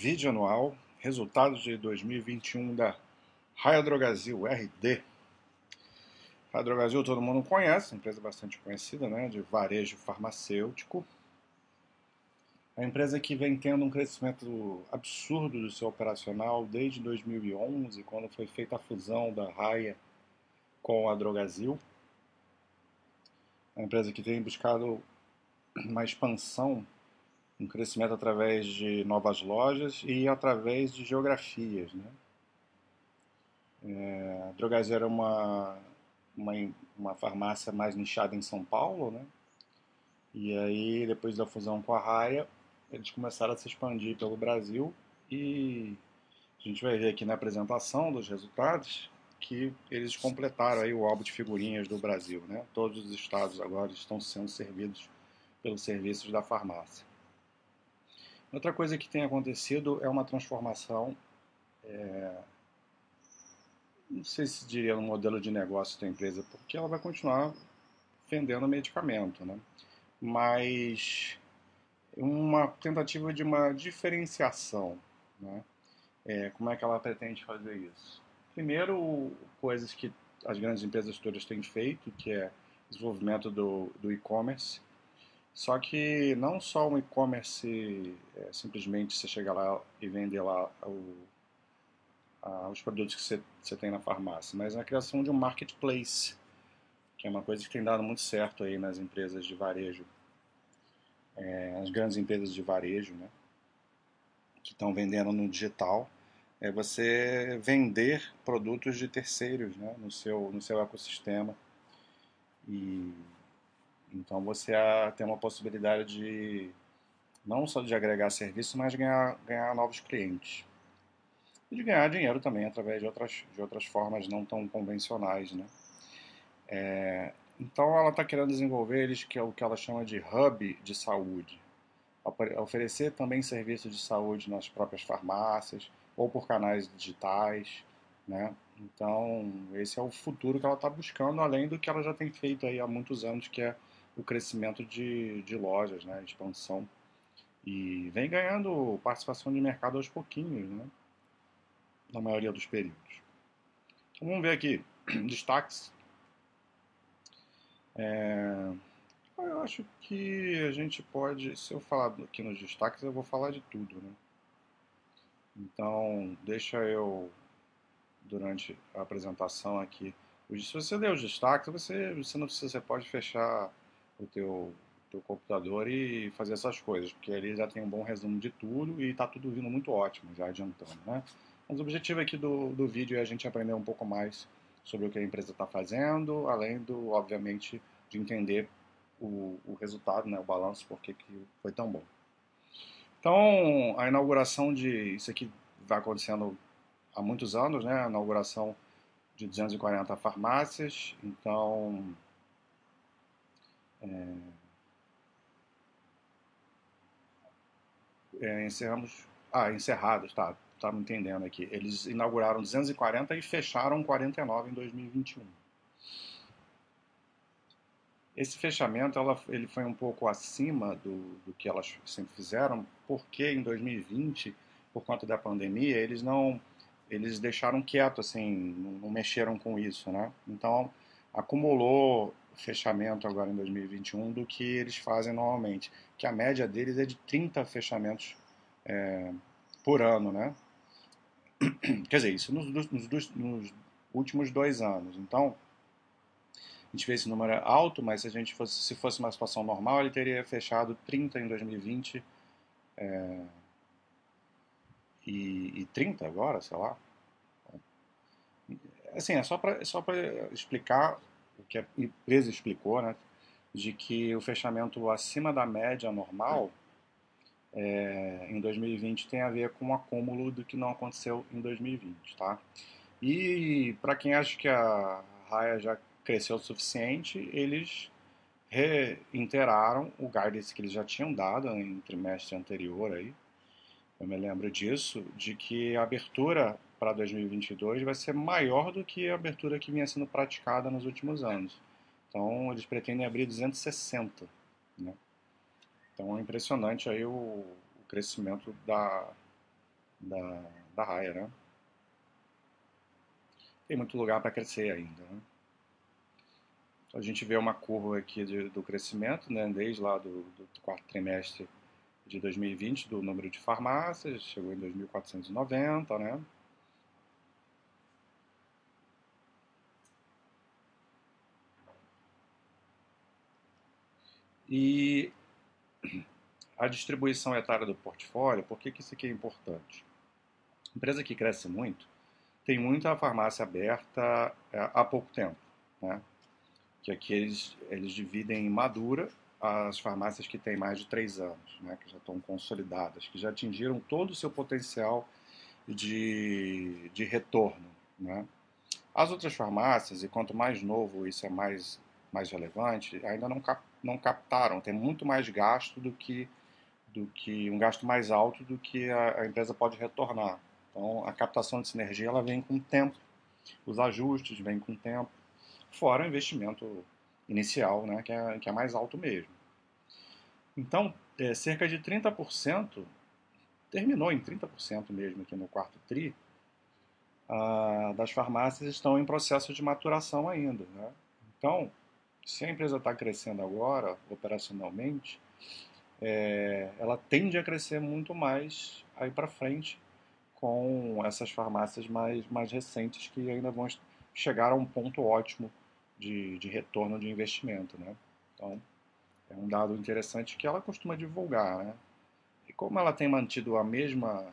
Vídeo anual, resultados de 2021 da Raia Drogazil, RD. Raia Drogazil todo mundo conhece, empresa bastante conhecida, né, de varejo farmacêutico. A empresa que vem tendo um crescimento absurdo do seu operacional desde 2011, quando foi feita a fusão da Raia com a Drogazil. A empresa que tem buscado uma expansão um crescimento através de novas lojas e através de geografias. Né? É, a Drogazil era uma, uma, uma farmácia mais nichada em São Paulo, né? e aí depois da fusão com a Raia, eles começaram a se expandir pelo Brasil e a gente vai ver aqui na apresentação dos resultados que eles completaram aí o álbum de figurinhas do Brasil. Né? Todos os estados agora estão sendo servidos pelos serviços da farmácia. Outra coisa que tem acontecido é uma transformação, é, não sei se diria no modelo de negócio da empresa, porque ela vai continuar vendendo medicamento, né? mas uma tentativa de uma diferenciação. Né? É, como é que ela pretende fazer isso? Primeiro, coisas que as grandes empresas todas têm feito, que é desenvolvimento do, do e-commerce, só que não só um e-commerce, é, simplesmente você chegar lá e vender lá o, a, os produtos que você, você tem na farmácia, mas a criação de um marketplace, que é uma coisa que tem dado muito certo aí nas empresas de varejo, é, as grandes empresas de varejo, né, que estão vendendo no digital, é você vender produtos de terceiros né, no, seu, no seu ecossistema. E então você tem uma possibilidade de não só de agregar serviço, mas ganhar, ganhar novos clientes. E de ganhar dinheiro também através de outras, de outras formas não tão convencionais. Né? É, então ela está querendo desenvolver eles, que é o que ela chama de hub de saúde. Oferecer também serviços de saúde nas próprias farmácias ou por canais digitais. Né? Então, esse é o futuro que ela está buscando, além do que ela já tem feito aí há muitos anos, que é o crescimento de, de lojas, né, expansão. E vem ganhando participação de mercado aos pouquinhos, né, na maioria dos períodos. Então, vamos ver aqui, destaques. É, eu acho que a gente pode, se eu falar aqui nos destaques, eu vou falar de tudo, né? Então, deixa eu, durante a apresentação aqui, se você ler os destaques, você, você, não, você pode fechar o teu, teu computador e fazer essas coisas, porque ele já tem um bom resumo de tudo e está tudo vindo muito ótimo, já adiantando, né? Mas o objetivo aqui do, do vídeo é a gente aprender um pouco mais sobre o que a empresa está fazendo, além do, obviamente, de entender o, o resultado, né, o balanço, porque que foi tão bom. Então, a inauguração de... Isso aqui vai acontecendo há muitos anos, né? A inauguração de 240 farmácias. Então, é, é, encerramos. Ah, encerrados, tá. Tá me entendendo aqui. Eles inauguraram 240 e fecharam 49 em 2021. Esse fechamento ela, ele foi um pouco acima do, do que elas sempre fizeram, porque em 2020, por conta da pandemia, eles não eles deixaram quieto, assim, não, mexeram com isso, né? Então acumulou fechamento agora em 2021 do que eles fazem normalmente, que a média deles é de 30 fechamentos é, por ano, né? Quer dizer, isso nos, nos, nos, últimos dois anos. Então, a gente vê esse número alto, mas se a gente fosse, se fosse uma situação normal, ele teria fechado 30 em 2020 é, e, e 30 agora, sei lá. Assim, é só para é só explicar o que a empresa explicou, né, de que o fechamento acima da média normal é, em 2020 tem a ver com o acúmulo do que não aconteceu em 2020, tá? E para quem acha que a raia já cresceu o suficiente, eles reiteraram o guidance que eles já tinham dado em trimestre anterior aí. Eu me lembro disso, de que a abertura para 2022 vai ser maior do que a abertura que vinha sendo praticada nos últimos anos. Então, eles pretendem abrir 260. Né? Então, é impressionante aí o, o crescimento da, da, da raia, né? Tem muito lugar para crescer ainda, né? Então, a gente vê uma curva aqui de, do crescimento, né? Desde lá do, do quarto trimestre de 2020, do número de farmácias, chegou em 2.490, né? E a distribuição etária do portfólio, por que, que isso aqui é importante? Empresa que cresce muito, tem muita farmácia aberta é, há pouco tempo, né? Que aqui eles, eles dividem em madura as farmácias que têm mais de três anos, né? Que já estão consolidadas, que já atingiram todo o seu potencial de, de retorno, né? As outras farmácias, e quanto mais novo isso é mais, mais relevante, ainda não, cap, não captaram, tem muito mais gasto do que, do que um gasto mais alto do que a, a empresa pode retornar. Então, a captação de sinergia ela vem com o tempo, os ajustes vêm com o tempo, fora o investimento inicial, né, que, é, que é mais alto mesmo. Então, é, cerca de 30%, terminou em 30% mesmo aqui no quarto TRI, ah, das farmácias estão em processo de maturação ainda. Né? Então, se a empresa está crescendo agora, operacionalmente, é, ela tende a crescer muito mais aí para frente com essas farmácias mais, mais recentes que ainda vão chegar a um ponto ótimo de, de retorno de investimento. Né? Então, é um dado interessante que ela costuma divulgar. Né? E como ela tem mantido a mesma,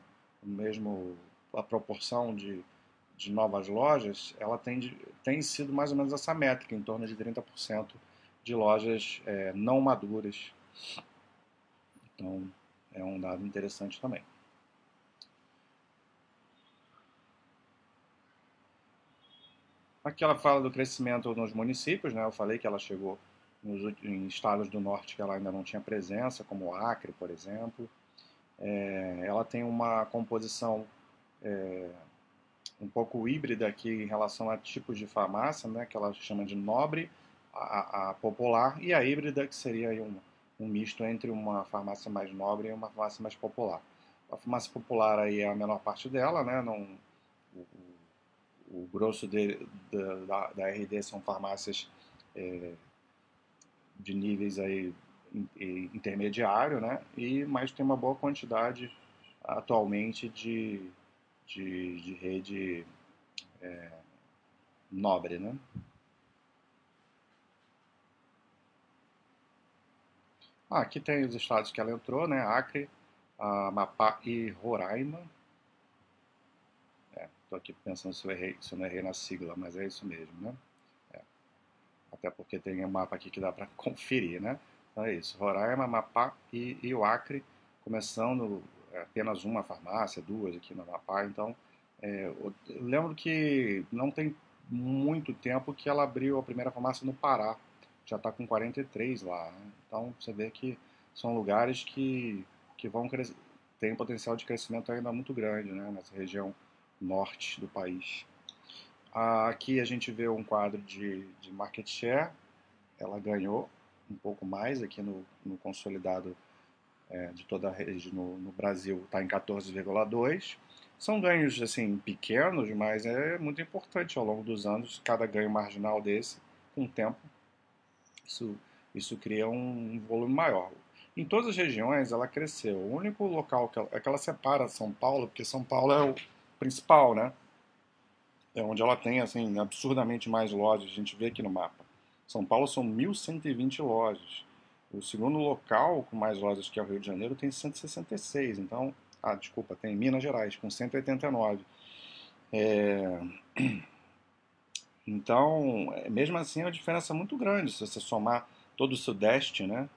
mesmo, a proporção de, de novas lojas, ela tem, tem sido mais ou menos essa métrica, em torno de 30% de lojas é, não maduras. Então, é um dado interessante também. Aqui ela fala do crescimento nos municípios, né? Eu falei que ela chegou nos, em estados do norte que ela ainda não tinha presença, como Acre, por exemplo. É, ela tem uma composição é, um pouco híbrida aqui em relação a tipos de farmácia, né? Que ela chama de nobre, a, a popular, e a híbrida, que seria um, um misto entre uma farmácia mais nobre e uma farmácia mais popular. A farmácia popular aí é a menor parte dela, né? Não, o, o grosso de, de, da, da, RD são farmácias é, de níveis aí intermediário, né? E mas tem uma boa quantidade atualmente de, de, de rede é, nobre, né? Ah, aqui tem os estados que ela entrou, né? Acre, Amapá e Roraima. Estou aqui pensando se eu, errei, se eu não errei na sigla, mas é isso mesmo, né? É. Até porque tem um mapa aqui que dá para conferir, né? Então é isso, Roraima, Amapá e, e o Acre, começando é, apenas uma farmácia, duas aqui no Amapá, então é, eu lembro que não tem muito tempo que ela abriu a primeira farmácia no Pará, já está com 43 lá, né? então você vê que são lugares que, que vão crescer, tem um potencial de crescimento ainda muito grande, né, nessa região norte do país. Aqui a gente vê um quadro de, de market share, ela ganhou um pouco mais aqui no, no consolidado é, de toda a rede no, no Brasil, está em 14,2. São ganhos assim pequenos, mas é muito importante ao longo dos anos, cada ganho marginal desse, com o tempo, isso, isso cria um volume maior. Em todas as regiões ela cresceu. O único local que ela, é que ela separa São Paulo, porque São Paulo é o principal, né? É onde ela tem, assim, absurdamente mais lojas. A gente vê aqui no mapa. São Paulo são 1.120 lojas. O segundo local com mais lojas, que é o Rio de Janeiro, tem 166. Então, ah, desculpa, tem Minas Gerais, com 189. É... Então, é, mesmo assim, é uma diferença muito grande. Se você somar todo o Sudeste, né?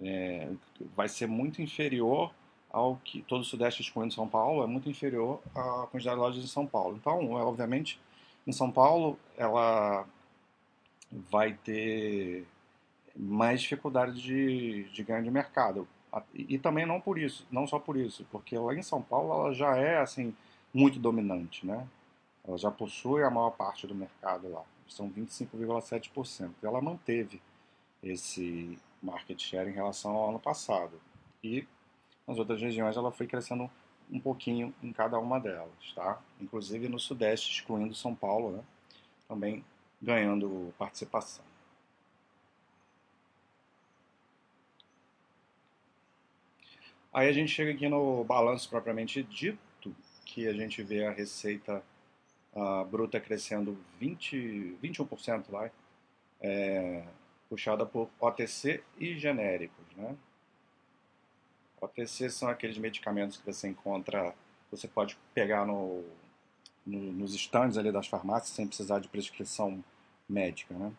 É, vai ser muito inferior ao que todo o Sudeste, excluindo São Paulo, é muito inferior à quantidade de lojas em São Paulo. Então, é, obviamente, em São Paulo, ela vai ter mais dificuldade de, de ganho de mercado. E, também não por isso, não só por isso, porque lá em São Paulo ela já é assim muito dominante, né? Ela já possui a maior parte do mercado lá, são 25,7%. Ela manteve esse market share em relação ao ano passado. E nas outras regiões ela foi crescendo um pouquinho em cada uma delas, tá? Inclusive no Sudeste, excluindo São Paulo, né? Também ganhando participação. Aí a gente chega aqui no balanço propriamente dito, que a gente vê a receita uh, bruta crescendo 20, 21%, vai, é, puxada por OTC e genéricos, né? OTC são aqueles medicamentos que você encontra, você pode pegar no, no, nos estandes ali das farmácias sem precisar de prescrição médica, né?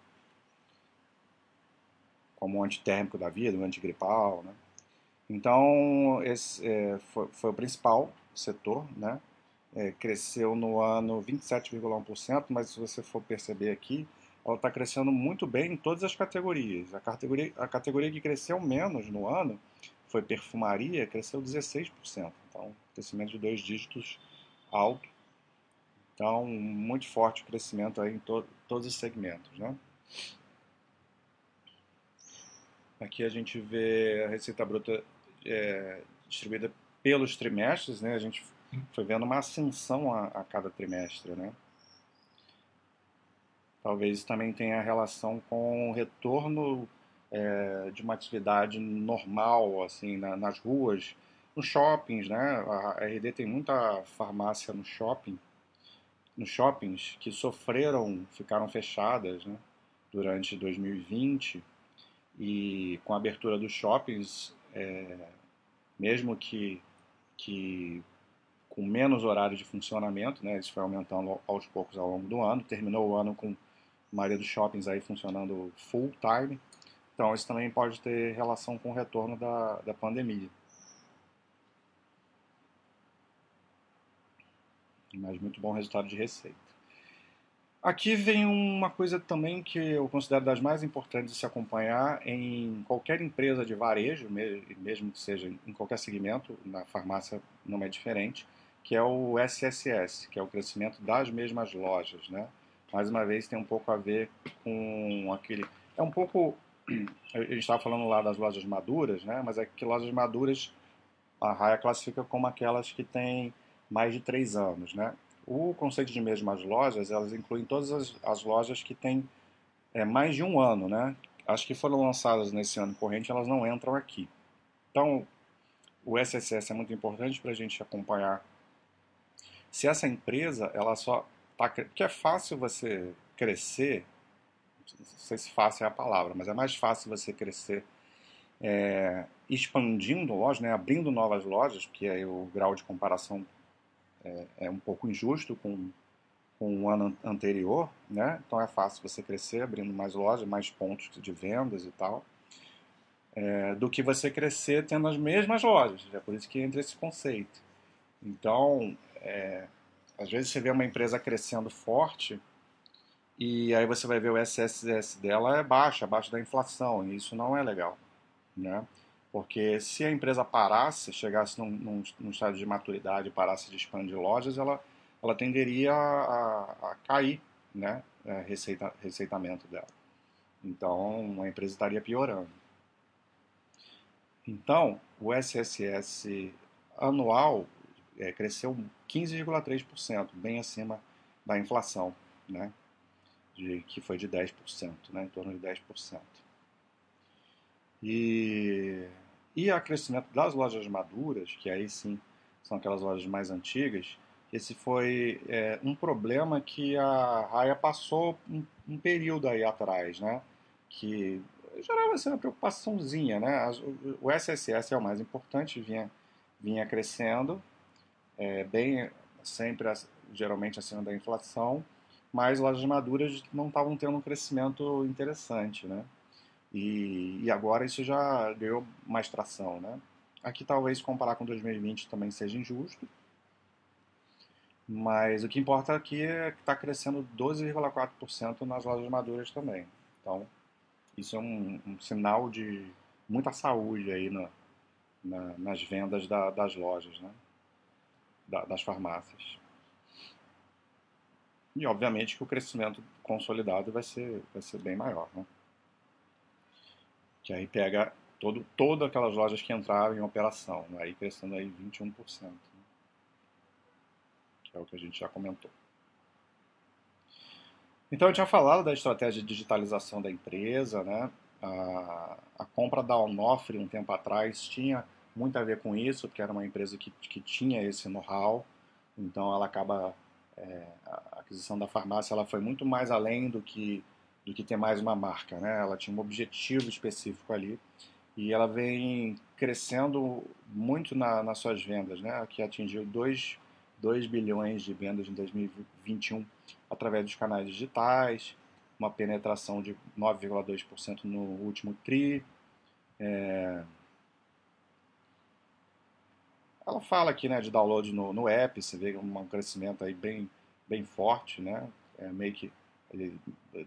Como o antitérmico da vida, o antigripal, né? Então, esse é, foi, foi, o principal setor, né? É, cresceu no ano 27,1%, mas se você for perceber aqui, ela está crescendo muito bem em todas as categorias. A categoria, a categoria que cresceu menos no ano foi perfumaria, cresceu 16%. Então, crescimento de dois dígitos alto. Então, muito forte o crescimento aí em to todos os segmentos. Né? Aqui a gente vê a receita bruta é, distribuída pelos trimestres, né? A gente foi vendo uma ascensão a, a cada trimestre, né? Talvez também tenha relação com o retorno é, de uma atividade normal, assim, na, nas ruas, nos shoppings, né? A RD tem muita farmácia no shopping, nos shoppings que sofreram, ficaram fechadas, né? Durante 2020 e com a abertura dos shoppings, é, mesmo que, que com menos horário de funcionamento, né, isso foi aumentando aos poucos ao longo do ano, terminou o ano com a maioria dos shoppings aí funcionando full time, então isso também pode ter relação com o retorno da, da pandemia. Mas muito bom resultado de receita. Aqui vem uma coisa também que eu considero das mais importantes de se acompanhar em qualquer empresa de varejo, mesmo que seja em qualquer segmento, na farmácia não é diferente, que é o SSS, que é o crescimento das mesmas lojas, né? Mais uma vez tem um pouco a ver com aquele, é um pouco, a gente estava falando lá das lojas maduras, né? Mas é que lojas maduras a Raia classifica como aquelas que têm mais de três anos, né? O conceito de mesmas lojas, elas incluem todas as, as lojas que têm é, mais de um ano, né? As que foram lançadas nesse ano corrente, elas não entram aqui. Então, o SSS é muito importante para a gente acompanhar se essa empresa, ela só tá, que é fácil você crescer, não sei se fácil é a palavra, mas é mais fácil você crescer é, expandindo lojas, né, abrindo novas lojas, porque aí o grau de comparação é, é um pouco injusto com, com o ano anterior, né? Então é fácil você crescer abrindo mais lojas, mais pontos de vendas e tal, é, do que você crescer tendo as mesmas lojas. É por isso que entra esse conceito. Então, é, às vezes você vê uma empresa crescendo forte e aí você vai ver o SSS dela é baixo, abaixo da inflação, e isso não é legal, né? Porque se a empresa parasse, chegasse num, num, num estado de maturidade, parasse de expandir lojas, ela, ela tenderia a, a cair, né? É, receita, receitamento dela. Então, a empresa estaria piorando. Então, o SSS anual é, cresceu 15,3%, bem acima da inflação, né? De, que foi de 10%, né? em torno de 10%. E, e a crescimento das lojas maduras, que aí sim são aquelas lojas mais antigas, esse foi é, um problema que a Raia passou um, um, período aí atrás, né? Que gerava assim, uma preocupaçãozinha, né? O SSS é o mais importante, vinha, vinha crescendo, é, bem sempre geralmente acima da inflação, mas lojas maduras não estavam tendo um crescimento interessante, né? E, e agora isso já ganhou mais tração, né? Aqui talvez comparar com 2020 também seja injusto, mas o que importa aqui é que está crescendo 12,4% nas lojas maduras também. Então, isso é um, um sinal de muita saúde aí na, na, nas vendas da, das lojas, né? Da, das farmácias. E obviamente que o crescimento consolidado vai ser, vai ser bem maior, né? Que aí pega todo, todas aquelas lojas que entraram em operação, né? aí crescendo aí 21%. Né? que é o que a gente já comentou. Então eu tinha falado da estratégia de digitalização da empresa, né? A, a compra da Onofre um tempo atrás tinha muito a ver com isso, porque era uma empresa que, que tinha esse know-how, então ela acaba é, a aquisição da farmácia ela foi muito mais além do que do que ter mais uma marca, né? Ela tinha um objetivo específico ali e ela vem crescendo muito na, nas suas vendas, né? Que atingiu 2, 2 bilhões de vendas em 2021 através dos canais digitais, uma penetração de 9,2% no último TRI. É... Ela fala aqui né, de download no, no app, você vê um crescimento aí bem, bem forte, né? É meio que ele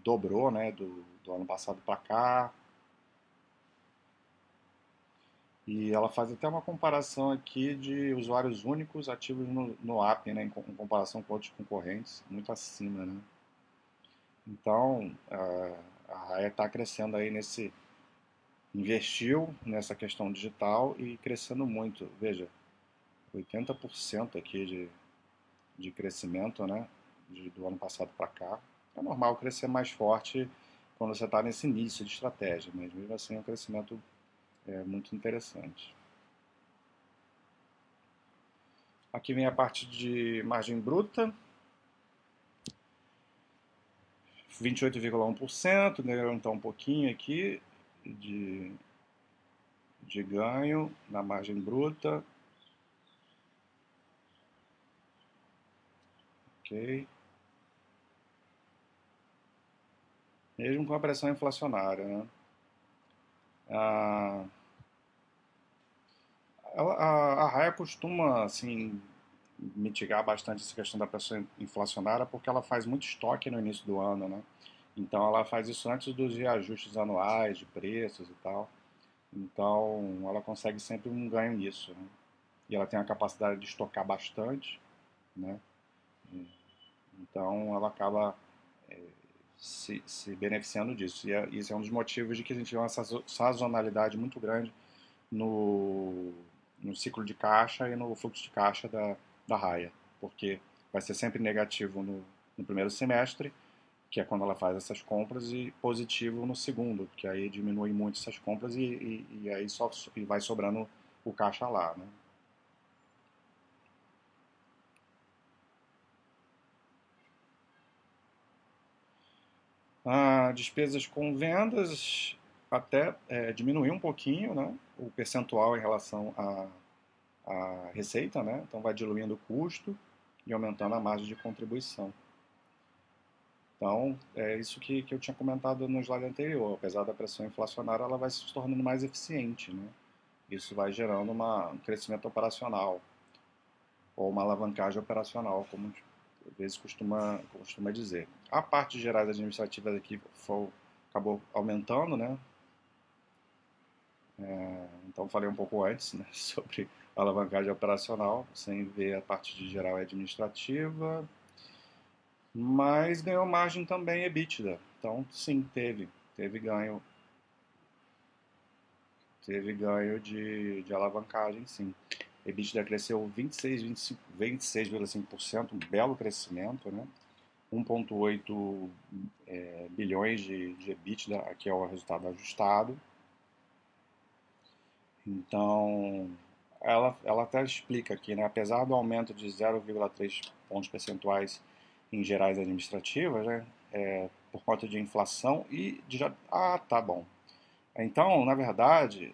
dobrou né, do, do ano passado para cá. E ela faz até uma comparação aqui de usuários únicos ativos no, no app, né, em, em comparação com outros concorrentes, muito acima, né? Então, a, a Raia está crescendo aí nesse... Investiu nessa questão digital e crescendo muito. Veja, 80% aqui de, de crescimento, né? De, do ano passado para cá. É normal crescer mais forte quando você está nesse início de estratégia, mas mesmo assim é um crescimento é muito interessante. Aqui vem a parte de margem bruta. 28,1%, né, então um pouquinho aqui de, de ganho na margem bruta. Ok. Mesmo com a pressão inflacionária, né? A, a, a Raia costuma assim, mitigar bastante essa questão da pressão inflacionária porque ela faz muito estoque no início do ano, né? Então ela faz isso antes dos reajustes anuais de preços e tal. Então ela consegue sempre um ganho nisso. Né? E ela tem a capacidade de estocar bastante, né? Então ela acaba é, se, se beneficiando disso. E é, isso é um dos motivos de que a gente vê uma sazonalidade muito grande no, no ciclo de caixa e no fluxo de caixa da, da raia, porque vai ser sempre negativo no, no primeiro semestre, que é quando ela faz essas compras, e positivo no segundo, que aí diminui muito essas compras e, e, e aí só e vai sobrando o caixa lá. Né? Ah, despesas com vendas até é, diminuiu um pouquinho né, o percentual em relação à, à receita, né, então vai diluindo o custo e aumentando a margem de contribuição. Então, é isso que, que eu tinha comentado no slide anterior. Apesar da pressão inflacionária, ela vai se tornando mais eficiente. Né? Isso vai gerando uma, um crescimento operacional ou uma alavancagem operacional, como às vezes costuma, costuma dizer. A parte de gerais administrativas aqui foi, acabou aumentando, né? É, então falei um pouco antes né, sobre alavancagem operacional, sem ver a parte de geral administrativa, mas ganhou margem também EBITDA. Então sim, teve, teve ganho, teve ganho de, de alavancagem, sim. EBITDA cresceu 26,5%, 26, um belo crescimento, né? 1,8 é, bilhões de, de EBITDA, aqui é o resultado ajustado. Então, ela, ela até explica aqui, né? apesar do aumento de 0,3 pontos percentuais em gerais administrativas, né? É, por conta de inflação e de... Ah, tá bom. Então, na verdade,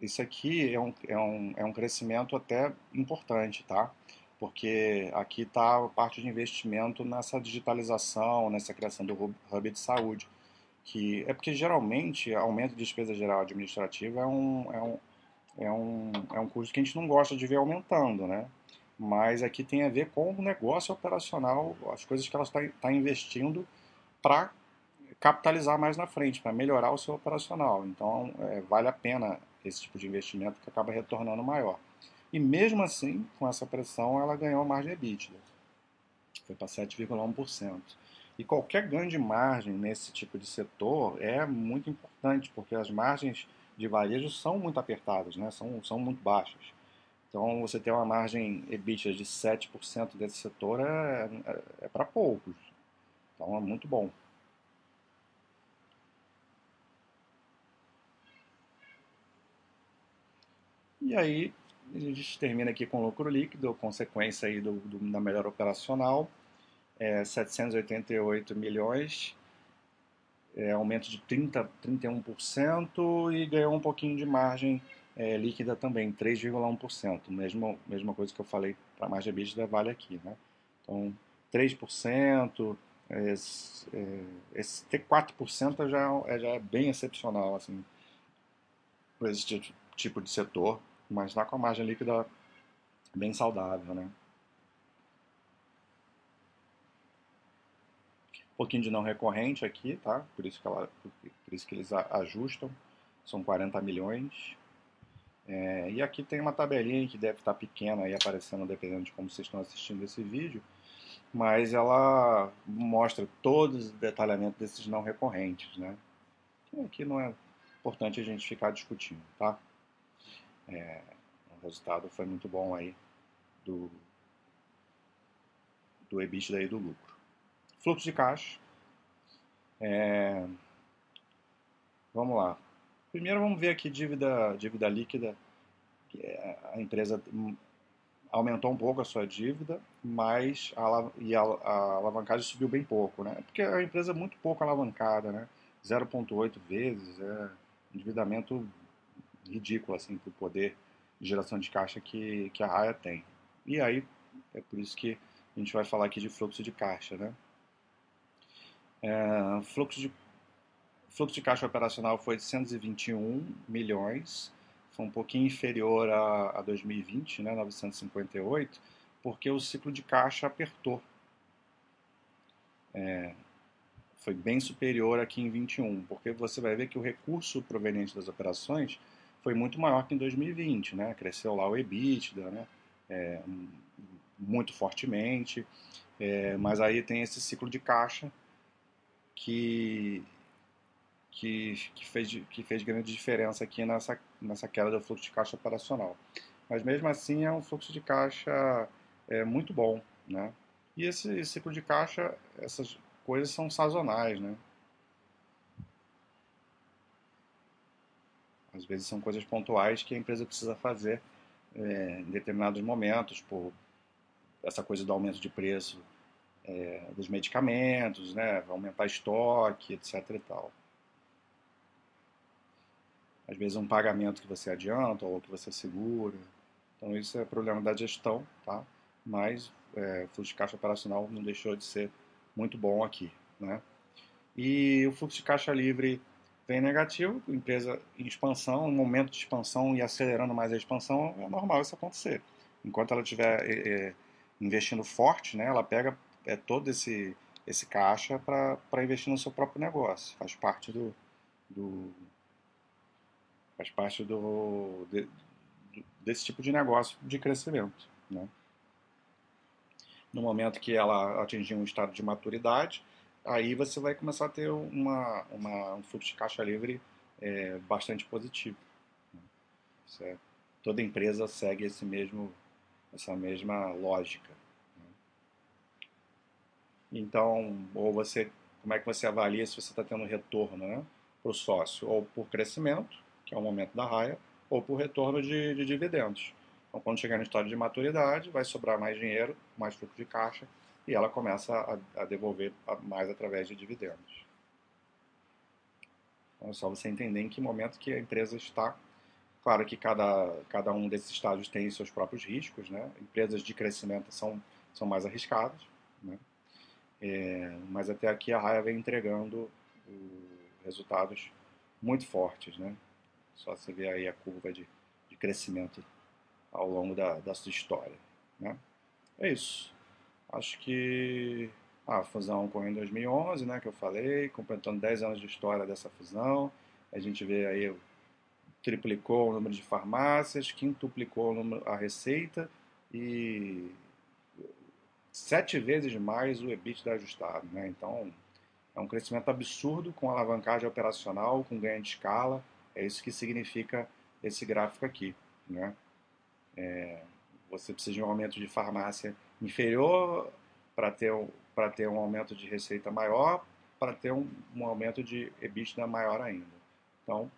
isso aqui é um, é um, é um crescimento até importante, tá? Porque aqui está a parte de investimento nessa digitalização, nessa criação do hub de saúde. Que é porque geralmente aumento de despesa geral administrativa é um, é um, é um, é um custo que a gente não gosta de ver aumentando, né? Mas aqui tem a ver com o negócio operacional, as coisas que ela está, está investindo para capitalizar mais na frente, para melhorar o seu operacional. Então, é, vale a pena esse tipo de investimento que acaba retornando maior. E mesmo assim, com essa pressão, ela ganhou margem EBITDA. Foi para 7,1%. E qualquer ganho de margem nesse tipo de setor é muito importante, porque as margens de varejo são muito apertadas, né? são, são muito baixas. Então, você ter uma margem EBITDA de 7% desse setor é, é, é para poucos. Então, é muito bom. E aí, a gente termina aqui com lucro líquido, consequência aí do, do da melhor operacional, é 788 milhões, é, aumento de 30, 31% e ganhou um pouquinho de margem é, líquida também, 3,1%. Mesma, mesma coisa que eu falei para a margem EBITDA vale aqui. Né? Então, 3%, é, é, esse ter 4% já, é, já é bem excepcional assim, para esse tipo de setor, mas está com a margem líquida bem saudável. Né? Um pouquinho de não recorrente aqui, tá? Por isso que, ela, por isso que eles ajustam. São 40 milhões. É, e aqui tem uma tabelinha que deve estar pequena aí aparecendo dependendo de como vocês estão assistindo esse vídeo, mas ela mostra todos os detalhamentos desses não recorrentes, né? Aqui não é importante a gente ficar discutindo, tá? É, o resultado foi muito bom aí do, do EBITDA e do lucro. Fluxo de caixa. É, vamos lá. Primeiro vamos ver aqui dívida, dívida líquida. A empresa aumentou um pouco a sua dívida, mas a, e a, a alavancagem subiu bem pouco, né? Porque a empresa é muito pouco alavancada, né? 0,8 vezes, é endividamento ridículo assim para o poder de geração de caixa que, que a Raia tem. E aí é por isso que a gente vai falar aqui de fluxo de caixa, né? É, fluxo de fluxo de caixa operacional foi de 121 milhões, foi um pouquinho inferior a, a 2020, né, 958, porque o ciclo de caixa apertou. É, foi bem superior aqui em 21, porque você vai ver que o recurso proveniente das operações foi muito maior que em 2020, né? Cresceu lá o EBITDA, né? É, muito fortemente, é, mas aí tem esse ciclo de caixa que que, que, fez, que fez grande diferença aqui nessa, nessa queda do fluxo de caixa operacional. Mas mesmo assim é um fluxo de caixa é, muito bom, né? E esse, ciclo de caixa, essas coisas são sazonais, né? Às vezes são coisas pontuais que a empresa precisa fazer é, em determinados momentos, por essa coisa do aumento de preço é, dos medicamentos, né? Aumentar estoque, etc. e tal às vezes um pagamento que você adianta ou que você segura. Então isso é problema da gestão, tá? Mas é, o fluxo de caixa operacional não deixou de ser muito bom aqui, né? E o fluxo de caixa livre vem negativo, empresa em expansão, um momento de expansão e acelerando mais a expansão, é normal isso acontecer. Enquanto ela estiver é, é, investindo forte, né, ela pega é, todo esse, esse caixa para investir no seu próprio negócio. Faz parte do, do, Faz parte do, de, desse tipo de negócio de crescimento. Né? No momento que ela atingir um estado de maturidade, aí você vai começar a ter uma, uma um fluxo de caixa livre é, bastante positivo. Né? É, toda empresa segue esse mesmo, essa mesma lógica. Né? Então, ou você, como é que você avalia se você está tendo retorno né, para o sócio? Ou por crescimento, que é o momento da raia, ou por retorno de, de dividendos. Então, quando chegar no estado de maturidade, vai sobrar mais dinheiro, mais fluxo de caixa, e ela começa a, a devolver mais através de dividendos. Então, é só você entender em que momento que a empresa está. Claro que cada, cada um desses estágios tem seus próprios riscos, né? Empresas de crescimento são, são mais arriscadas, né? É, mas até aqui a Raia vem entregando resultados muito fortes, né? Só você ver aí a curva de, de crescimento ao longo da, da sua história. Né? É isso. Acho que a fusão ocorreu em 2011, né, que eu falei, completando 10 anos de história dessa fusão. A gente vê aí, triplicou o número de farmácias, quintuplicou a receita e sete vezes mais o EBITDA ajustado. Né? Então, é um crescimento absurdo com alavancagem operacional, com ganho de escala, é isso que significa esse gráfico aqui. Né? É, você precisa de um aumento de farmácia inferior para ter, para ter um aumento de receita maior, para ter um, um aumento de EBITDA maior ainda. Então,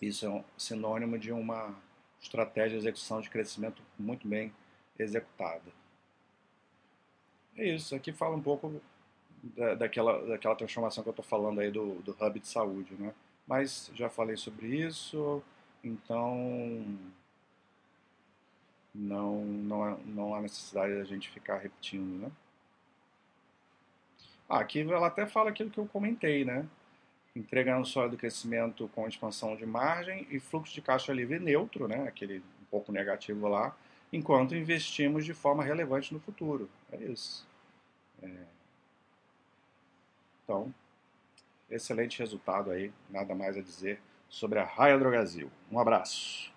isso é um sinônimo de uma estratégia de execução de crescimento muito bem executada. É isso, aqui fala um pouco da, daquela, daquela transformação que eu estou falando aí do, do hub de saúde, né? Mas já falei sobre isso, então não, não, não há necessidade da gente ficar repetindo, né? Ah, aqui ela até fala aquilo que eu comentei, né? Entregando sólido crescimento com expansão de margem e fluxo de caixa livre neutro, né? Aquele um pouco negativo lá, enquanto investimos de forma relevante no futuro. É isso. É... Então, excelente resultado aí, nada mais a dizer sobre a Raia Drogazil. Um abraço.